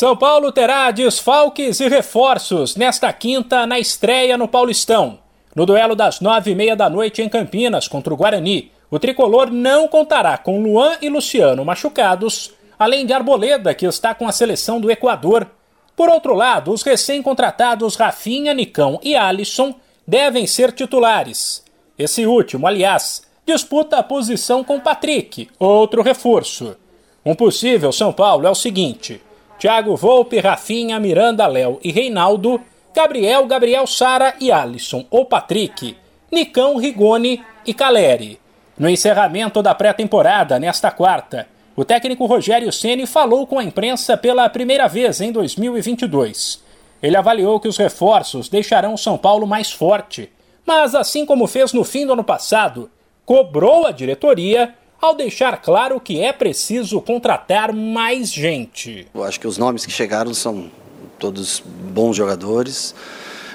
São Paulo terá desfalques e reforços nesta quinta na estreia no Paulistão. No duelo das nove e meia da noite em Campinas contra o Guarani, o tricolor não contará com Luan e Luciano machucados, além de Arboleda, que está com a seleção do Equador. Por outro lado, os recém-contratados Rafinha, Nicão e Alisson devem ser titulares. Esse último, aliás, disputa a posição com Patrick, outro reforço. Um possível São Paulo é o seguinte: Thiago Volpe, Rafinha, Miranda, Léo e Reinaldo, Gabriel, Gabriel Sara e Alisson ou Patrick, Nicão, Rigoni e Caleri. No encerramento da pré-temporada, nesta quarta, o técnico Rogério Ceni falou com a imprensa pela primeira vez em 2022. Ele avaliou que os reforços deixarão São Paulo mais forte, mas assim como fez no fim do ano passado, cobrou a diretoria ao deixar claro que é preciso contratar mais gente. Eu acho que os nomes que chegaram são todos bons jogadores.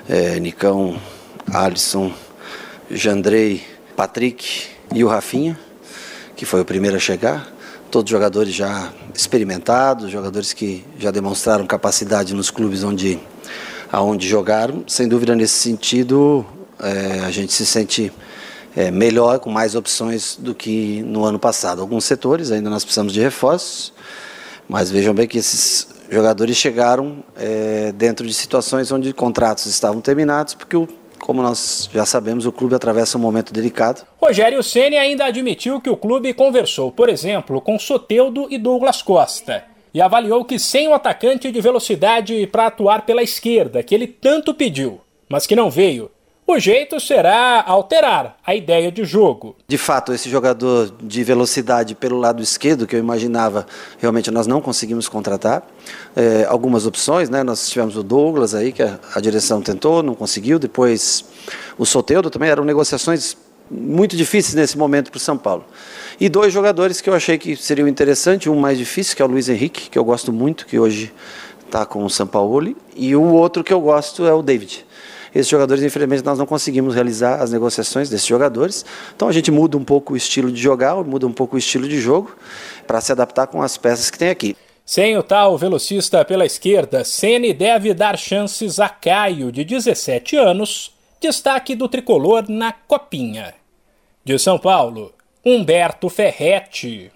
É, Nicão, Alisson, Jandrei, Patrick e o Rafinha, que foi o primeiro a chegar. Todos jogadores já experimentados, jogadores que já demonstraram capacidade nos clubes onde, aonde jogaram. Sem dúvida, nesse sentido, é, a gente se sente é, melhor, com mais opções do que no ano passado. Alguns setores ainda nós precisamos de reforços, mas vejam bem que esses jogadores chegaram é, dentro de situações onde contratos estavam terminados, porque o como nós já sabemos, o clube atravessa um momento delicado. Rogério Ceni ainda admitiu que o clube conversou, por exemplo, com Soteudo e Douglas Costa, e avaliou que sem o atacante de velocidade para atuar pela esquerda, que ele tanto pediu, mas que não veio, o jeito será alterar a ideia de jogo. De fato, esse jogador de velocidade pelo lado esquerdo, que eu imaginava, realmente nós não conseguimos contratar. É, algumas opções, né? Nós tivemos o Douglas aí, que a, a direção tentou, não conseguiu. Depois o Soteudo também eram negociações muito difíceis nesse momento para o São Paulo. E dois jogadores que eu achei que seriam interessantes, um mais difícil, que é o Luiz Henrique, que eu gosto muito, que hoje está com o São Paulo, e o outro que eu gosto é o David. Esses jogadores, infelizmente, nós não conseguimos realizar as negociações desses jogadores. Então a gente muda um pouco o estilo de jogar, muda um pouco o estilo de jogo para se adaptar com as peças que tem aqui. Sem o tal velocista pela esquerda, Ceni deve dar chances a Caio, de 17 anos, destaque do tricolor na Copinha. De São Paulo, Humberto Ferretti.